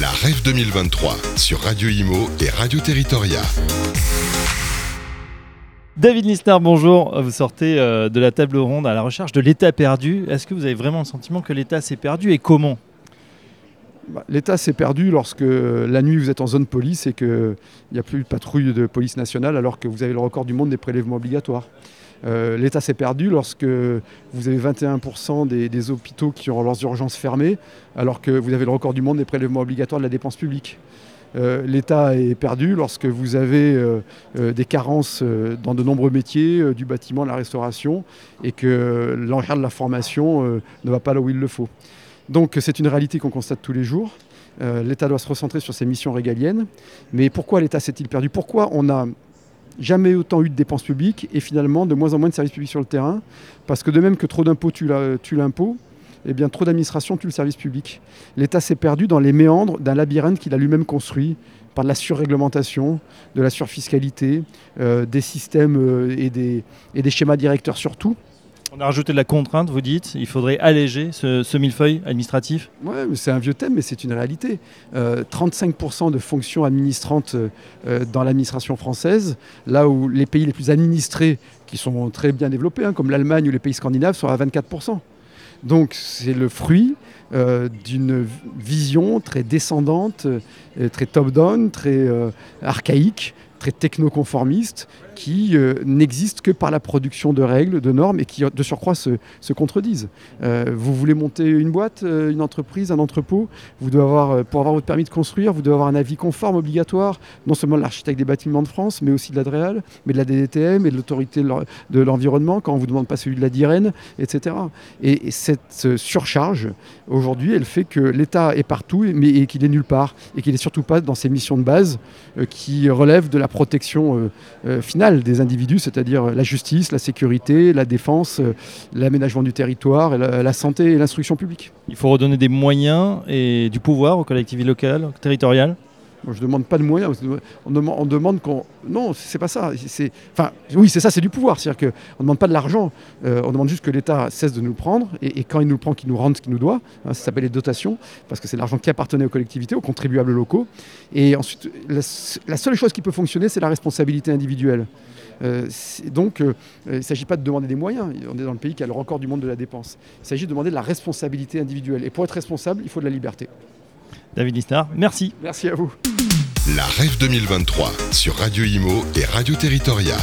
La Rêve 2023 sur Radio Imo et Radio Territoria. David Lisnard, bonjour. Vous sortez euh, de la table ronde à la recherche de l'État perdu. Est-ce que vous avez vraiment le sentiment que l'État s'est perdu et comment? Bah, L'État s'est perdu lorsque la nuit vous êtes en zone police et qu'il n'y a plus de patrouille de police nationale alors que vous avez le record du monde des prélèvements obligatoires. Euh, L'État s'est perdu lorsque vous avez 21% des, hôpitaux qui ont leurs urgences fermées, alors que vous avez le record du monde des prélèvements obligatoires de la dépense publique. Euh, L'État est perdu lorsque vous avez euh, des carences dans de nombreux métiers, du bâtiment, de la restauration, et que l'enchère de la formation ne va pas là où il le faut. Donc c'est une réalité qu'on constate tous les jours. L'État doit se recentrer sur ses missions régaliennes. Mais pourquoi l'État s'est-il perdu? Pourquoi on a jamais autant eu de dépenses publiques et finalement de moins en moins de services publics sur le terrain. Parce que de même que trop d'impôts tue l'impôt, eh bien trop d'administration tue le service public. L'État s'est perdu dans les méandres d'un labyrinthe qu'il a lui-même construit par de la surréglementation, de la surfiscalité, euh, des systèmes euh, et, des, et des schémas directeurs surtout. On a rajouté de la contrainte, vous dites, il faudrait alléger ce, millefeuille administratif Oui, c'est un vieux thème, mais c'est une réalité. 35% euh, de fonctions administrantes euh, dans l'administration française, là où les pays les plus administrés, qui sont très bien développés, hein, comme l'Allemagne ou les pays scandinaves, sont à 24%. Donc c'est le fruit euh, d'une vision très descendante, très top-down, très archaïque, très technoconformiste, qui euh, n'existe que par la production de règles, de normes et qui de surcroît se, contredisent. Euh, vous voulez monter une boîte, euh, une entreprise, un entrepôt, vous devez avoir, pour avoir votre permis de construire, vous devez avoir un avis conforme obligatoire, non seulement de l'architecte des bâtiments de France, mais aussi de l'ADREAL, mais de la DDTM et de l'autorité de l'environnement quand on ne vous demande pas celui de la DIREN, etc. Et, cette surcharge, aujourd'hui, elle fait que l'État est partout mais, et qu'il est nulle part et qu'il n'est surtout pas dans ses missions de base qui relèvent de la protection finale des individus, c'est-à-dire la justice, la sécurité, la défense, euh, l'aménagement du territoire, la, santé et l'instruction publique. Il faut redonner des moyens et du pouvoir aux collectivités locales, territoriales je ne demande pas de moyens. On demande, on demande qu'on. Non, c'est pas ça. Enfin, oui, c'est ça, c'est du pouvoir. C'est-à-dire qu'on ne demande pas de l'argent. Euh, on demande juste que l'État cesse de nous le prendre. Et, quand il nous le prend, qu'il nous rende ce qu'il nous doit. Hein, ça s'appelle les dotations. Parce que c'est l'argent qui appartenait aux collectivités, aux contribuables locaux. Et ensuite, la seule chose qui peut fonctionner, c'est la responsabilité individuelle. Euh, donc, euh, il ne s'agit pas de demander des moyens. On est dans le pays qui a le record du monde de la dépense. Il s'agit de demander de la responsabilité individuelle. Et pour être responsable, il faut de la liberté. David Lisnard, merci. Merci à vous. La Rêve 2023 sur Radio Imo et Radio Territoria.